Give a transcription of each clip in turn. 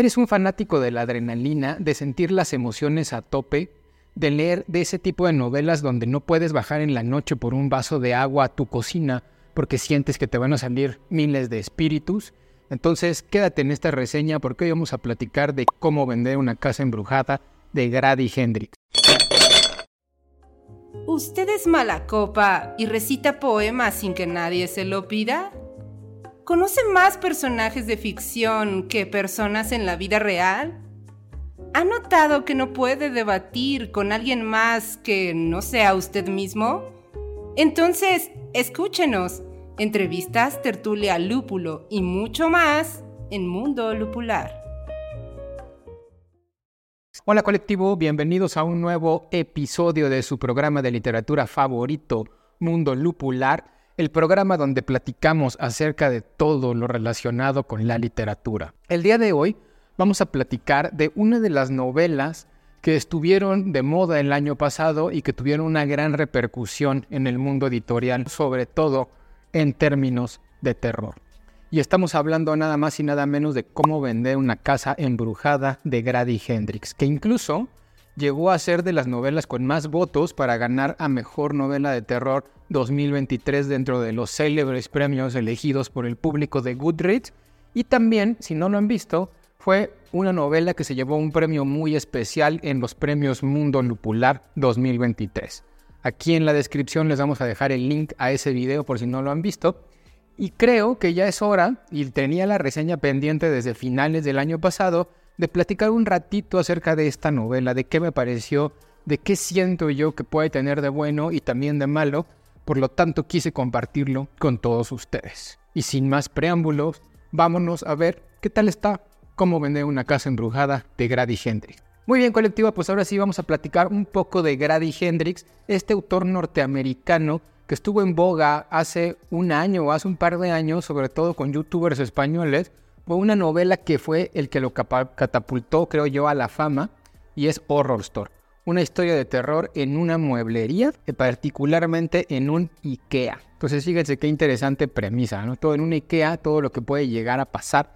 ¿Eres un fanático de la adrenalina, de sentir las emociones a tope, de leer de ese tipo de novelas donde no puedes bajar en la noche por un vaso de agua a tu cocina porque sientes que te van a salir miles de espíritus? Entonces quédate en esta reseña porque hoy vamos a platicar de cómo vender una casa embrujada de Grady Hendrix. ¿Usted es mala copa y recita poemas sin que nadie se lo pida? ¿Conoce más personajes de ficción que personas en la vida real? ¿Ha notado que no puede debatir con alguien más que no sea usted mismo? Entonces, escúchenos. Entrevistas, tertulia, lúpulo y mucho más en Mundo Lupular. Hola colectivo, bienvenidos a un nuevo episodio de su programa de literatura favorito, Mundo Lupular, el programa donde platicamos acerca de todo lo relacionado con la literatura. El día de hoy vamos a platicar de una de las novelas que estuvieron de moda el año pasado y que tuvieron una gran repercusión en el mundo editorial, sobre todo en términos de terror. Y estamos hablando nada más y nada menos de cómo vender una casa embrujada de Grady Hendrix, que incluso llegó a ser de las novelas con más votos para ganar a Mejor Novela de Terror 2023 dentro de los célebres premios elegidos por el público de Goodreads. Y también, si no lo han visto, fue una novela que se llevó un premio muy especial en los premios Mundo Lupular 2023. Aquí en la descripción les vamos a dejar el link a ese video por si no lo han visto. Y creo que ya es hora, y tenía la reseña pendiente desde finales del año pasado, de platicar un ratito acerca de esta novela, de qué me pareció, de qué siento yo que puede tener de bueno y también de malo. Por lo tanto, quise compartirlo con todos ustedes. Y sin más preámbulos, vámonos a ver qué tal está cómo vender una casa embrujada de Grady Hendrix. Muy bien, colectiva, pues ahora sí vamos a platicar un poco de Grady Hendrix, este autor norteamericano que estuvo en boga hace un año o hace un par de años, sobre todo con youtubers españoles, fue una novela que fue el que lo catapultó, creo yo, a la fama, y es Horror Store. Una historia de terror en una mueblería, particularmente en un IKEA. Entonces fíjense qué interesante premisa, ¿no? Todo en un IKEA, todo lo que puede llegar a pasar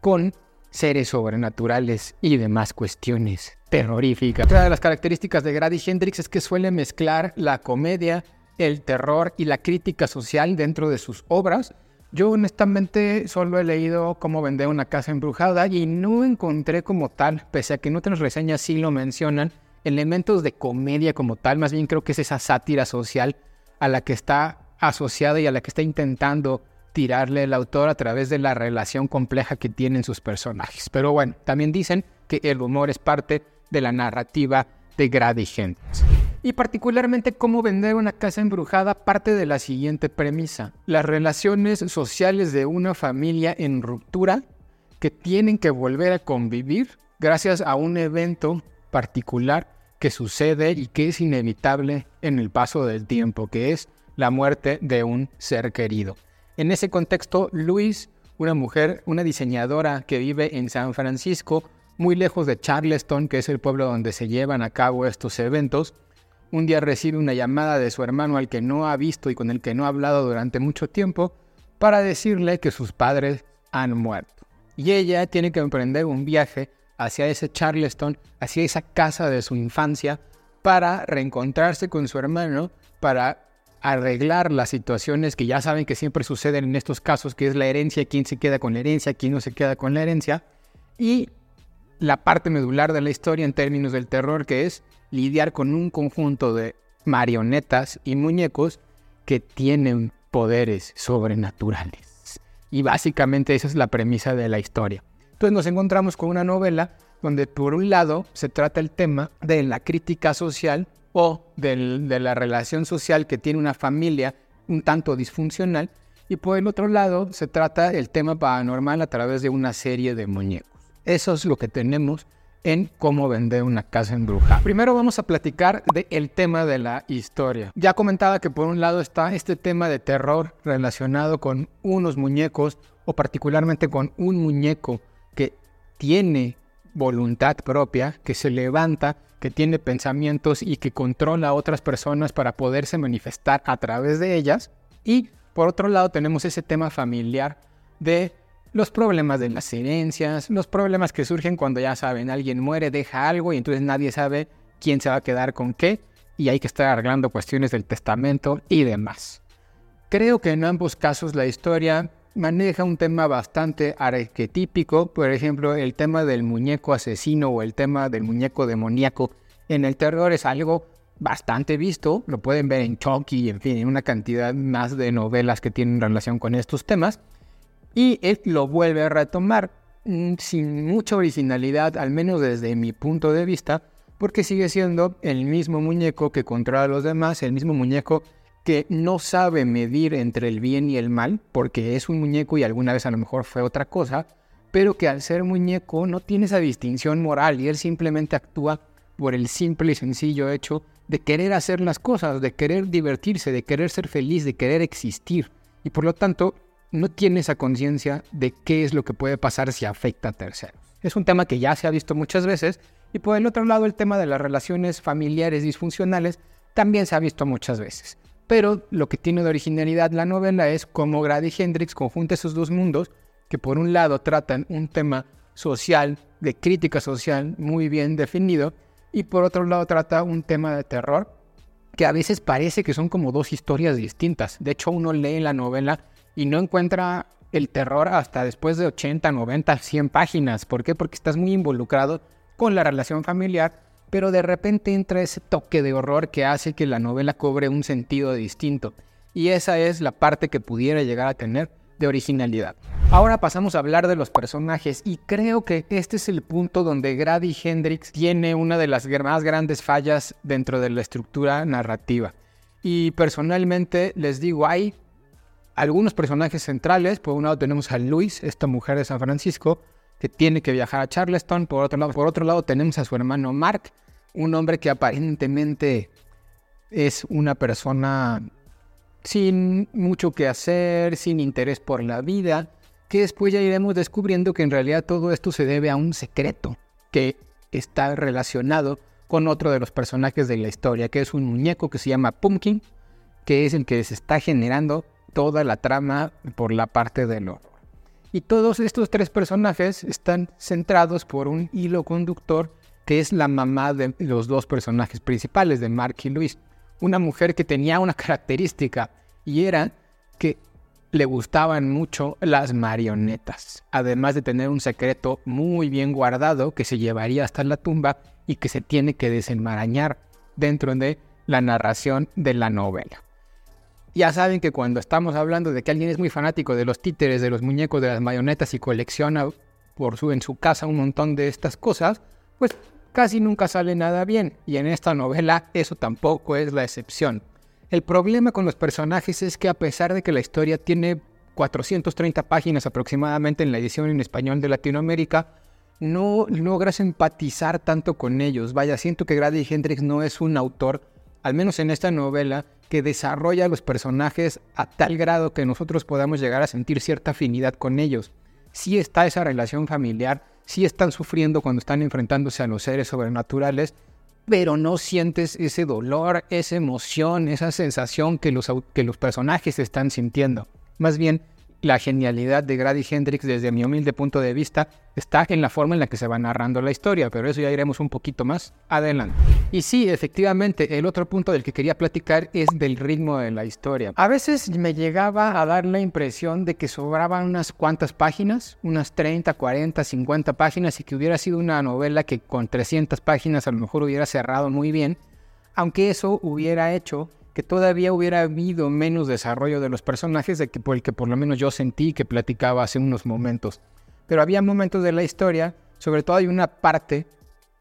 con seres sobrenaturales y demás cuestiones terroríficas. Otra de las características de Grady Hendrix es que suele mezclar la comedia el terror y la crítica social dentro de sus obras. Yo honestamente solo he leído cómo vender una casa embrujada y no encontré como tal, pese a que en otras reseñas sí lo mencionan, elementos de comedia como tal, más bien creo que es esa sátira social a la que está asociada y a la que está intentando tirarle el autor a través de la relación compleja que tienen sus personajes. Pero bueno, también dicen que el humor es parte de la narrativa de Grady Hendrix y particularmente cómo vender una casa embrujada parte de la siguiente premisa. Las relaciones sociales de una familia en ruptura que tienen que volver a convivir gracias a un evento particular que sucede y que es inevitable en el paso del tiempo, que es la muerte de un ser querido. En ese contexto, Luis, una mujer, una diseñadora que vive en San Francisco, muy lejos de Charleston, que es el pueblo donde se llevan a cabo estos eventos, un día recibe una llamada de su hermano al que no ha visto y con el que no ha hablado durante mucho tiempo para decirle que sus padres han muerto. Y ella tiene que emprender un viaje hacia ese Charleston, hacia esa casa de su infancia, para reencontrarse con su hermano, para arreglar las situaciones que ya saben que siempre suceden en estos casos, que es la herencia, quién se queda con la herencia, quién no se queda con la herencia, y la parte medular de la historia en términos del terror, que es lidiar con un conjunto de marionetas y muñecos que tienen poderes sobrenaturales. Y básicamente esa es la premisa de la historia. Entonces nos encontramos con una novela donde por un lado se trata el tema de la crítica social o de la relación social que tiene una familia un tanto disfuncional y por el otro lado se trata el tema paranormal a través de una serie de muñecos. Eso es lo que tenemos en cómo vender una casa embrujada. Primero vamos a platicar del tema de la historia. Ya comentaba que por un lado está este tema de terror relacionado con unos muñecos o particularmente con un muñeco que tiene voluntad propia, que se levanta, que tiene pensamientos y que controla a otras personas para poderse manifestar a través de ellas. Y por otro lado tenemos ese tema familiar de los problemas de las herencias, los problemas que surgen cuando ya saben, alguien muere, deja algo y entonces nadie sabe quién se va a quedar con qué y hay que estar arreglando cuestiones del testamento y demás. Creo que en ambos casos la historia maneja un tema bastante arquetípico, por ejemplo, el tema del muñeco asesino o el tema del muñeco demoníaco. En el terror es algo bastante visto, lo pueden ver en Chucky, en fin, en una cantidad más de novelas que tienen relación con estos temas. Y él lo vuelve a retomar mm, sin mucha originalidad, al menos desde mi punto de vista, porque sigue siendo el mismo muñeco que controla a los demás, el mismo muñeco que no sabe medir entre el bien y el mal, porque es un muñeco y alguna vez a lo mejor fue otra cosa, pero que al ser muñeco no tiene esa distinción moral y él simplemente actúa por el simple y sencillo hecho de querer hacer las cosas, de querer divertirse, de querer ser feliz, de querer existir. Y por lo tanto, no tiene esa conciencia de qué es lo que puede pasar si afecta a terceros. Es un tema que ya se ha visto muchas veces. Y por el otro lado, el tema de las relaciones familiares disfuncionales también se ha visto muchas veces. Pero lo que tiene de originalidad la novela es cómo Grady Hendrix conjunta esos dos mundos que por un lado tratan un tema social, de crítica social muy bien definido, y por otro lado trata un tema de terror que a veces parece que son como dos historias distintas. De hecho, uno lee la novela y no encuentra el terror hasta después de 80, 90, 100 páginas. ¿Por qué? Porque estás muy involucrado con la relación familiar, pero de repente entra ese toque de horror que hace que la novela cobre un sentido distinto. Y esa es la parte que pudiera llegar a tener de originalidad. Ahora pasamos a hablar de los personajes y creo que este es el punto donde Grady Hendrix tiene una de las más grandes fallas dentro de la estructura narrativa. Y personalmente les digo, hay algunos personajes centrales. Por un lado tenemos a Luis, esta mujer de San Francisco, que tiene que viajar a Charleston. Por otro lado, por otro lado tenemos a su hermano Mark, un hombre que aparentemente es una persona sin mucho que hacer, sin interés por la vida, que después ya iremos descubriendo que en realidad todo esto se debe a un secreto que está relacionado con otro de los personajes de la historia, que es un muñeco que se llama Pumpkin, que es el que se está generando toda la trama por la parte del horror. Y todos estos tres personajes están centrados por un hilo conductor que es la mamá de los dos personajes principales, de Mark y Luis una mujer que tenía una característica y era que le gustaban mucho las marionetas, además de tener un secreto muy bien guardado que se llevaría hasta la tumba y que se tiene que desenmarañar dentro de la narración de la novela. Ya saben que cuando estamos hablando de que alguien es muy fanático de los títeres, de los muñecos, de las marionetas y colecciona por su, en su casa un montón de estas cosas, pues casi nunca sale nada bien, y en esta novela eso tampoco es la excepción. El problema con los personajes es que a pesar de que la historia tiene 430 páginas aproximadamente en la edición en español de Latinoamérica, no logras empatizar tanto con ellos. Vaya, siento que Grady Hendrix no es un autor, al menos en esta novela, que desarrolla los personajes a tal grado que nosotros podamos llegar a sentir cierta afinidad con ellos. Sí está esa relación familiar, sí están sufriendo cuando están enfrentándose a los seres sobrenaturales, pero no sientes ese dolor, esa emoción, esa sensación que los, que los personajes están sintiendo. Más bien, la genialidad de Grady Hendrix, desde mi humilde punto de vista, está en la forma en la que se va narrando la historia, pero eso ya iremos un poquito más adelante. Y sí, efectivamente, el otro punto del que quería platicar es del ritmo de la historia. A veces me llegaba a dar la impresión de que sobraban unas cuantas páginas, unas 30, 40, 50 páginas, y que hubiera sido una novela que con 300 páginas a lo mejor hubiera cerrado muy bien, aunque eso hubiera hecho que todavía hubiera habido menos desarrollo de los personajes de que por el que por lo menos yo sentí que platicaba hace unos momentos. Pero había momentos de la historia, sobre todo hay una parte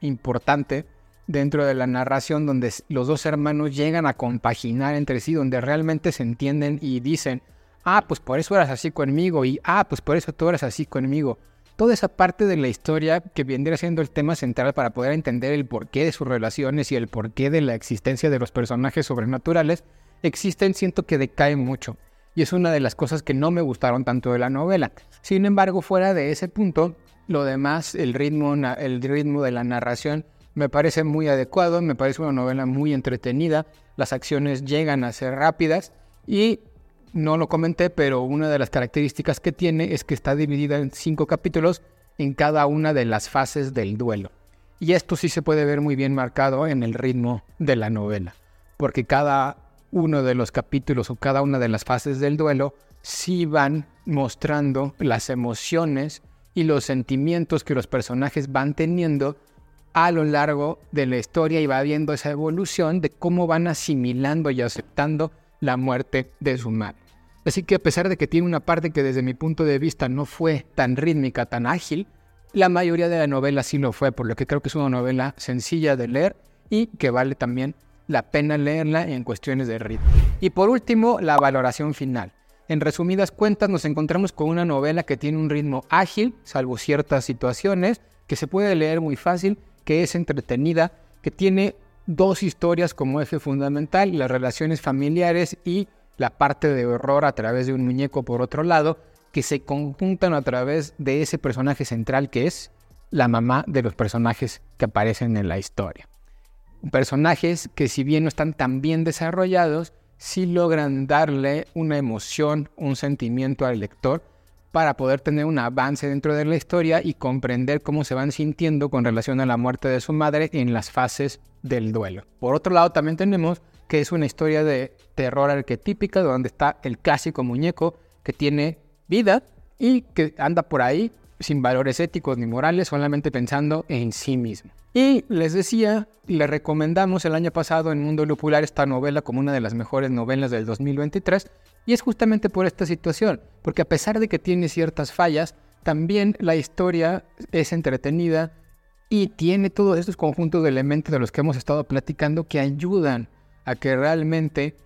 importante dentro de la narración donde los dos hermanos llegan a compaginar entre sí, donde realmente se entienden y dicen, ah, pues por eso eras así conmigo y ah, pues por eso tú eras así conmigo toda esa parte de la historia que vendría siendo el tema central para poder entender el porqué de sus relaciones y el porqué de la existencia de los personajes sobrenaturales, existen, siento que decae mucho. Y es una de las cosas que no me gustaron tanto de la novela. Sin embargo, fuera de ese punto, lo demás, el ritmo, el ritmo de la narración, me parece muy adecuado, me parece una novela muy entretenida, las acciones llegan a ser rápidas y no lo comenté, pero una de las características que tiene es que está dividida en cinco capítulos en cada una de las fases del duelo. Y esto sí se puede ver muy bien marcado en el ritmo de la novela, porque cada uno de los capítulos o cada una de las fases del duelo sí van mostrando las emociones y los sentimientos que los personajes van teniendo a lo largo de la historia y va viendo esa evolución de cómo van asimilando y aceptando la muerte de su madre. Así que a pesar de que tiene una parte que desde mi punto de vista no fue tan rítmica, tan ágil, la mayoría de la novela sí lo fue, por lo que creo que es una novela sencilla de leer y que vale también la pena leerla en cuestiones de ritmo. Y por último, la valoración final. En resumidas cuentas, nos encontramos con una novela que tiene un ritmo ágil, salvo ciertas situaciones, que se puede leer muy fácil, que es entretenida, que tiene dos historias como eje fundamental, las relaciones familiares y la parte de horror a través de un muñeco por otro lado, que se conjuntan a través de ese personaje central que es la mamá de los personajes que aparecen en la historia. Personajes que si bien no están tan bien desarrollados, sí logran darle una emoción, un sentimiento al lector para poder tener un avance dentro de la historia y comprender cómo se van sintiendo con relación a la muerte de su madre en las fases del duelo. Por otro lado, también tenemos que es una historia de terror arquetípica donde está el clásico muñeco que tiene vida y que anda por ahí sin valores éticos ni morales, solamente pensando en sí mismo. Y les decía, le recomendamos el año pasado en Mundo Lupular esta novela como una de las mejores novelas del 2023, y es justamente por esta situación, porque a pesar de que tiene ciertas fallas, también la historia es entretenida y tiene todos estos conjuntos de elementos de los que hemos estado platicando que ayudan a que realmente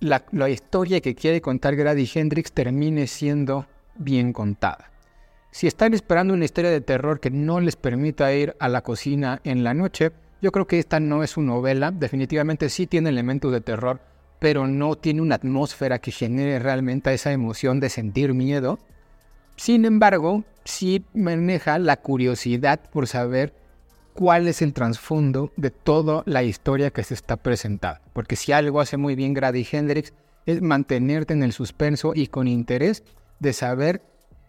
la, historia que quiere contar Grady Hendrix termine siendo bien contada. Si están esperando una historia de terror que no les permita ir a la cocina en la noche, yo creo que esta no es una novela. Definitivamente sí tiene elementos de terror, pero no tiene una atmósfera que genere realmente esa emoción de sentir miedo. Sin embargo, sí maneja la curiosidad por saber cuál es el trasfondo de toda la historia que se está presentando. Porque si algo hace muy bien Grady Hendrix es mantenerte en el suspenso y con interés de saber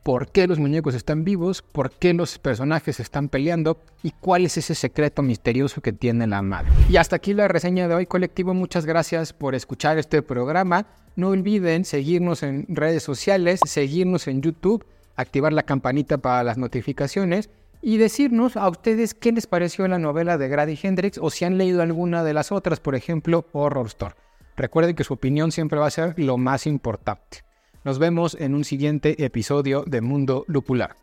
por qué los muñecos están vivos, por qué los personajes están peleando y cuál es ese secreto misterioso que tiene la madre. Y hasta aquí la reseña de hoy colectivo. Muchas gracias por escuchar este programa. No olviden seguirnos en redes sociales, seguirnos en YouTube, activar la campanita para las notificaciones y decirnos a ustedes qué les pareció la novela de Grady Hendrix o si han leído alguna de las otras, por ejemplo, Horror Store. Recuerden que su opinión siempre va a ser lo más importante. Nos vemos en un siguiente episodio de Mundo Lupular.